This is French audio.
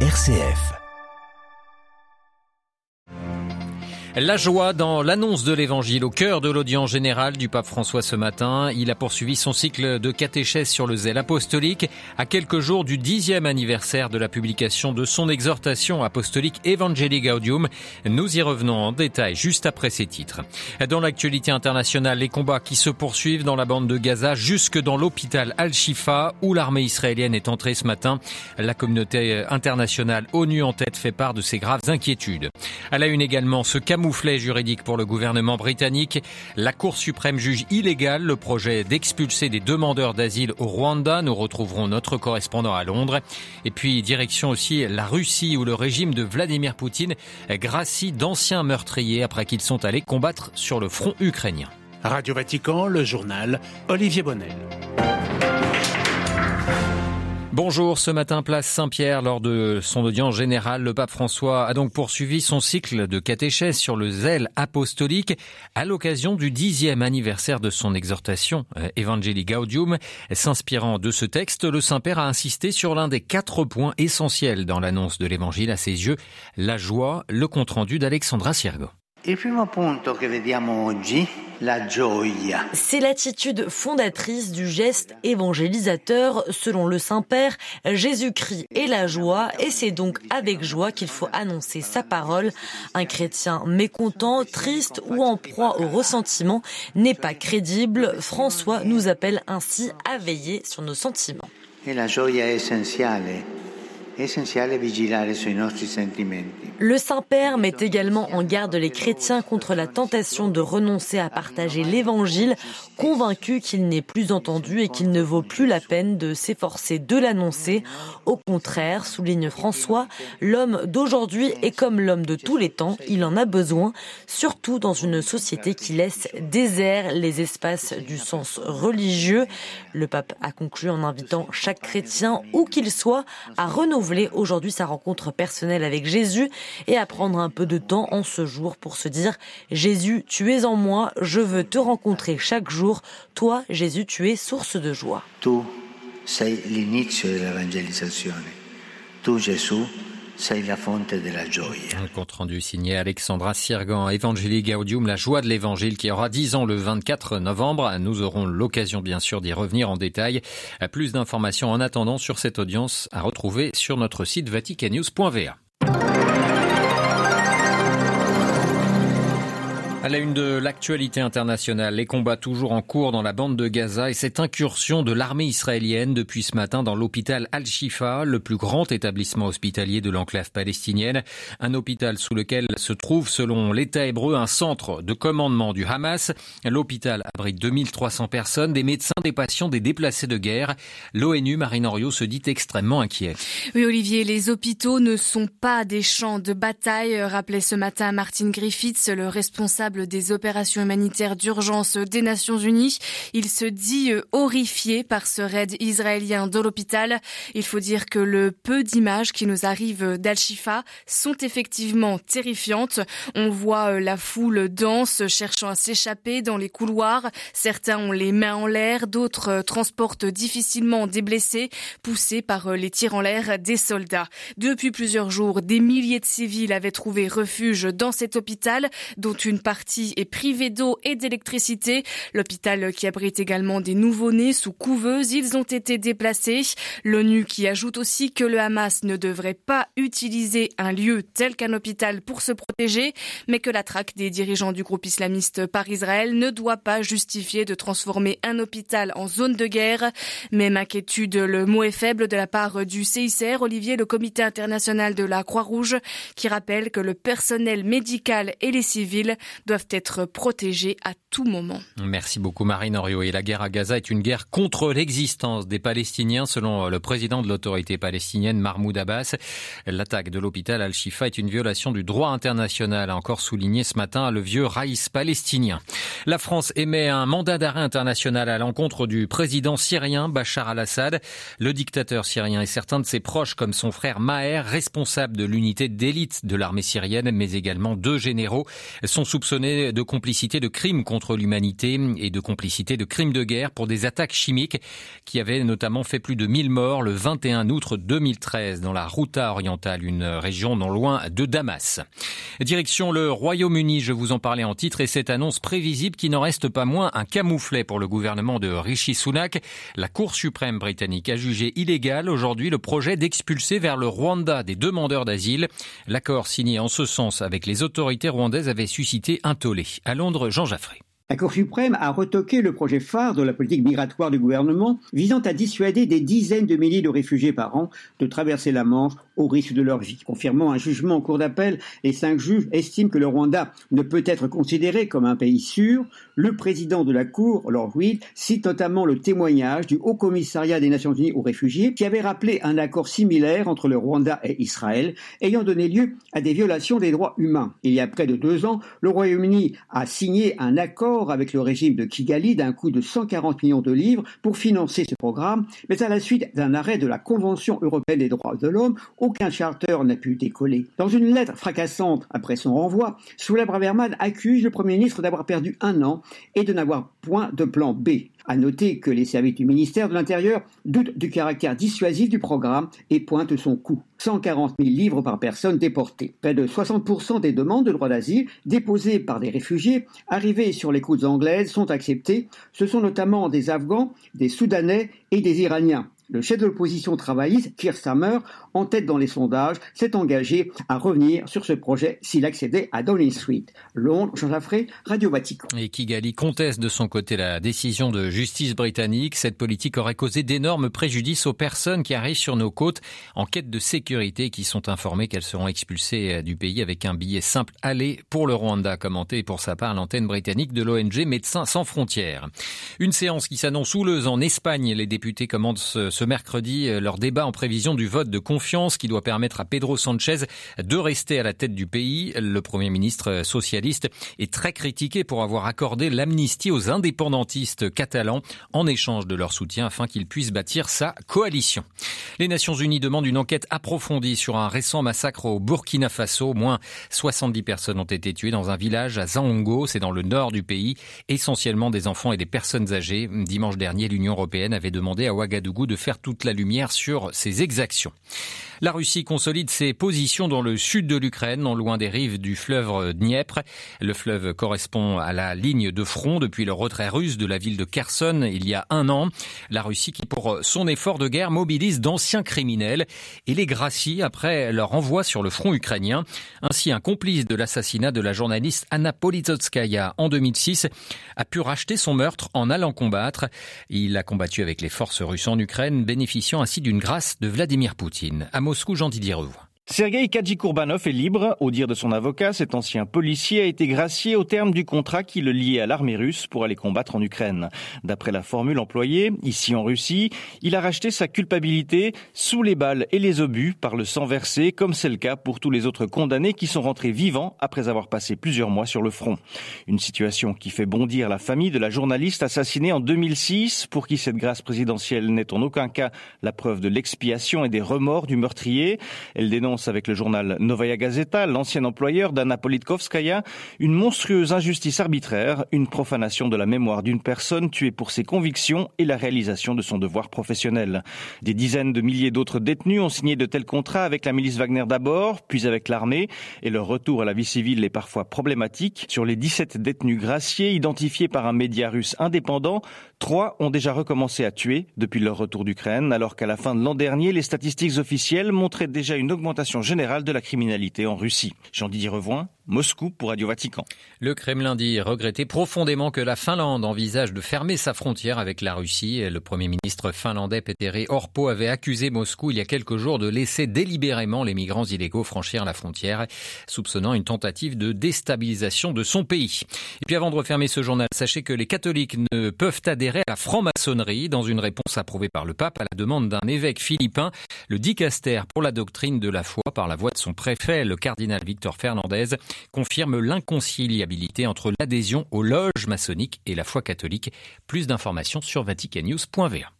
RCF. La joie dans l'annonce de l'évangile au cœur de l'audience générale du pape François ce matin. Il a poursuivi son cycle de catéchèse sur le zèle apostolique à quelques jours du dixième anniversaire de la publication de son exhortation apostolique Evangelii Gaudium. Nous y revenons en détail juste après ces titres. Dans l'actualité internationale, les combats qui se poursuivent dans la bande de Gaza jusque dans l'hôpital Al-Shifa où l'armée israélienne est entrée ce matin. La communauté internationale ONU en tête fait part de ses graves inquiétudes. À la une également, ce camouflet juridique pour le gouvernement britannique. La Cour suprême juge illégal le projet d'expulser des demandeurs d'asile au Rwanda. Nous retrouverons notre correspondant à Londres. Et puis, direction aussi la Russie où le régime de Vladimir Poutine gracie d'anciens meurtriers après qu'ils sont allés combattre sur le front ukrainien. Radio Vatican, le journal Olivier Bonnel. Bonjour, ce matin, place Saint-Pierre, lors de son audience générale, le pape François a donc poursuivi son cycle de catéchèse sur le zèle apostolique à l'occasion du dixième anniversaire de son exhortation euh, Evangelii Gaudium. S'inspirant de ce texte, le Saint-Père a insisté sur l'un des quatre points essentiels dans l'annonce de l'Évangile à ses yeux, la joie, le compte-rendu d'Alexandra Siergo. C'est l'attitude fondatrice du geste évangélisateur selon le Saint-Père. Jésus-Christ est la joie et c'est donc avec joie qu'il faut annoncer sa parole. Un chrétien mécontent, triste ou en proie au ressentiment n'est pas crédible. François nous appelle ainsi à veiller sur nos sentiments. E la gioia è essenziale. Le Saint-Père met également en garde les chrétiens contre la tentation de renoncer à partager l'Évangile, convaincus qu'il n'est plus entendu et qu'il ne vaut plus la peine de s'efforcer de l'annoncer. Au contraire, souligne François, l'homme d'aujourd'hui est comme l'homme de tous les temps, il en a besoin, surtout dans une société qui laisse désert les espaces du sens religieux. Le pape a conclu en invitant chaque chrétien, où qu'il soit, à renouveler aujourd'hui sa rencontre personnelle avec Jésus et à prendre un peu de temps en ce jour pour se dire Jésus, tu es en moi, je veux te rencontrer chaque jour. Toi, Jésus, tu es source de joie. Tu sei l'inizio dell'evangelizzazione. Tu, Gesù, sei la fonte della gioia. Un compte rendu signé Alexandra Siergan, Evangelii Gaudium, la joie de l'évangile qui aura 10 ans le 24 novembre. Nous aurons l'occasion bien sûr d'y revenir en détail. Plus d'informations en attendant sur cette audience à retrouver sur notre site vaticanews.va. À la une de l'actualité internationale, les combats toujours en cours dans la bande de Gaza et cette incursion de l'armée israélienne depuis ce matin dans l'hôpital Al-Shifa, le plus grand établissement hospitalier de l'enclave palestinienne. Un hôpital sous lequel se trouve, selon l'État hébreu, un centre de commandement du Hamas. L'hôpital abrite 2300 personnes, des médecins, des patients, des déplacés de guerre. L'ONU, Marine Henriot, se dit extrêmement inquiet. Oui, Olivier, les hôpitaux ne sont pas des champs de bataille, rappelait ce matin Martin Griffiths, le responsable des opérations humanitaires d'urgence des Nations Unies. Il se dit horrifié par ce raid israélien dans l'hôpital. Il faut dire que le peu d'images qui nous arrivent d'Al-Shifa sont effectivement terrifiantes. On voit la foule dense cherchant à s'échapper dans les couloirs. Certains ont les mains en l'air, d'autres transportent difficilement des blessés poussés par les tirs en l'air des soldats. Depuis plusieurs jours, des milliers de civils avaient trouvé refuge dans cet hôpital, dont une partie est privé d'eau et d'électricité. L'hôpital qui abrite également des nouveau-nés sous couveuse, ils ont été déplacés. L'ONU qui ajoute aussi que le Hamas ne devrait pas utiliser un lieu tel qu'un hôpital pour se protéger, mais que la traque des dirigeants du groupe islamiste par Israël ne doit pas justifier de transformer un hôpital en zone de guerre. Même inquiétude, le mot est faible de la part du CICR, Olivier, le comité international de la Croix-Rouge, qui rappelle que le personnel médical et les civils doivent être protégés à tout moment. Merci beaucoup Marine Orio. Et la guerre à Gaza est une guerre contre l'existence des Palestiniens, selon le président de l'autorité palestinienne Mahmoud Abbas. L'attaque de l'hôpital Al-Shifa est une violation du droit international, a encore souligné ce matin le vieux raïs palestinien. La France émet un mandat d'arrêt international à l'encontre du président syrien Bachar al-Assad. Le dictateur syrien et certains de ses proches, comme son frère Maher, responsable de l'unité d'élite de l'armée syrienne, mais également deux généraux, sont soupçonnés de complicité de crimes contre l'humanité et de complicité de crimes de guerre pour des attaques chimiques qui avaient notamment fait plus de 1000 morts le 21 août 2013 dans la Routa orientale, une région non loin de Damas. Direction le Royaume-Uni, je vous en parlais en titre, et cette annonce prévisible qui n'en reste pas moins un camouflet pour le gouvernement de Rishi Sunak. La Cour suprême britannique a jugé illégal aujourd'hui le projet d'expulser vers le Rwanda des demandeurs d'asile. L'accord signé en ce sens avec les autorités rwandaises avait suscité un À Londres, Jean Jaffré. La Cour suprême a retoqué le projet phare de la politique migratoire du gouvernement visant à dissuader des dizaines de milliers de réfugiés par an de traverser la Manche au risque de leur vie. Confirmant un jugement en cour d'appel, les cinq juges estiment que le Rwanda ne peut être considéré comme un pays sûr. Le président de la Cour, Lord Reed, cite notamment le témoignage du Haut Commissariat des Nations Unies aux réfugiés qui avait rappelé un accord similaire entre le Rwanda et Israël ayant donné lieu à des violations des droits humains. Il y a près de deux ans, le Royaume-Uni a signé un accord avec le régime de Kigali d'un coût de 140 millions de livres pour financer ce programme, mais à la suite d'un arrêt de la Convention européenne des droits de l'homme, aucun charter n'a pu décoller. Dans une lettre fracassante après son renvoi, Soula Braverman accuse le Premier ministre d'avoir perdu un an et de n'avoir point de plan B. À noter que les services du ministère de l'Intérieur doutent du caractère dissuasif du programme et pointent son coût. 140 000 livres par personne déportée. Près de 60% des demandes de droit d'asile déposées par des réfugiés arrivés sur les côtes anglaises sont acceptées. Ce sont notamment des Afghans, des Soudanais et des Iraniens. Le chef de l'opposition travailliste, Keir Starmer, en tête dans les sondages, s'est engagé à revenir sur ce projet s'il accédait à Downing Street. Londres, Jean Jaffré, Radio Vatican. Et Kigali conteste de son côté la décision de justice britannique. Cette politique aurait causé d'énormes préjudices aux personnes qui arrivent sur nos côtes en quête de sécurité qui sont informées qu'elles seront expulsées du pays avec un billet simple aller pour le Rwanda, commenté pour sa part l'antenne britannique de l'ONG Médecins sans frontières. Une séance qui s'annonce houleuse en Espagne. Les députés commencent ce mercredi euh, leur débat en prévision du vote de confiance qui doit permettre à Pedro Sanchez de rester à la tête du pays. Le Premier ministre socialiste est très critiqué pour avoir accordé l'amnistie aux indépendantistes catalans en échange de leur soutien afin qu'ils puissent bâtir sa coalition. Les Nations Unies demandent une enquête approfondie sur un récent massacre au Burkina Faso. Au moins 70 personnes ont été tuées dans un village à Zaongo, c'est dans le nord du pays, essentiellement des enfants et des personnes âgées. Dimanche dernier, l'Union européenne avait demandé à Ouagadougou de faire toute la lumière sur ces exactions. La Russie consolide ses positions dans le sud de l'Ukraine, non loin des rives du fleuve Dniepr. Le fleuve correspond à la ligne de front depuis le retrait russe de la ville de Kherson il y a un an. La Russie qui, pour son effort de guerre, mobilise d'anciens criminels et les gracie après leur envoi sur le front ukrainien. Ainsi, un complice de l'assassinat de la journaliste Anna Politotskaya en 2006 a pu racheter son meurtre en allant combattre. Il a combattu avec les forces russes en Ukraine, bénéficiant ainsi d'une grâce de Vladimir Poutine. Moscou, Jean Didier Revoux. Sergei Kadjikourbanov est libre. Au dire de son avocat, cet ancien policier a été gracié au terme du contrat qui le liait à l'armée russe pour aller combattre en Ukraine. D'après la formule employée, ici en Russie, il a racheté sa culpabilité sous les balles et les obus par le sang versé, comme c'est le cas pour tous les autres condamnés qui sont rentrés vivants après avoir passé plusieurs mois sur le front. Une situation qui fait bondir la famille de la journaliste assassinée en 2006, pour qui cette grâce présidentielle n'est en aucun cas la preuve de l'expiation et des remords du meurtrier. Elle dénonce avec le journal Novaya Gazeta, l'ancien employeur d'Anna Politkovskaya, une monstrueuse injustice arbitraire, une profanation de la mémoire d'une personne tuée pour ses convictions et la réalisation de son devoir professionnel. Des dizaines de milliers d'autres détenus ont signé de tels contrats avec la milice Wagner d'abord, puis avec l'armée, et leur retour à la vie civile est parfois problématique. Sur les 17 détenus graciés identifiés par un média russe indépendant, trois ont déjà recommencé à tuer depuis leur retour d'Ukraine, alors qu'à la fin de l'an dernier, les statistiques officielles montraient déjà une augmentation générale de la criminalité en Russie. Jean-Didier Revoin, Moscou pour Radio Vatican. Le Kremlin dit regretter profondément que la Finlande envisage de fermer sa frontière avec la Russie. Le Premier ministre finlandais Petteri Orpo avait accusé Moscou il y a quelques jours de laisser délibérément les migrants illégaux franchir la frontière, soupçonnant une tentative de déstabilisation de son pays. Et puis avant de refermer ce journal, sachez que les catholiques ne peuvent adhérer à la franc-maçonnerie dans une réponse approuvée par le pape à la demande d'un évêque philippin, le dicaster pour la doctrine de la foi par la voix de son préfet, le cardinal Victor Fernandez confirme l'inconciliabilité entre l'adhésion aux loges maçonniques et la foi catholique. Plus d'informations sur vaticannews.va.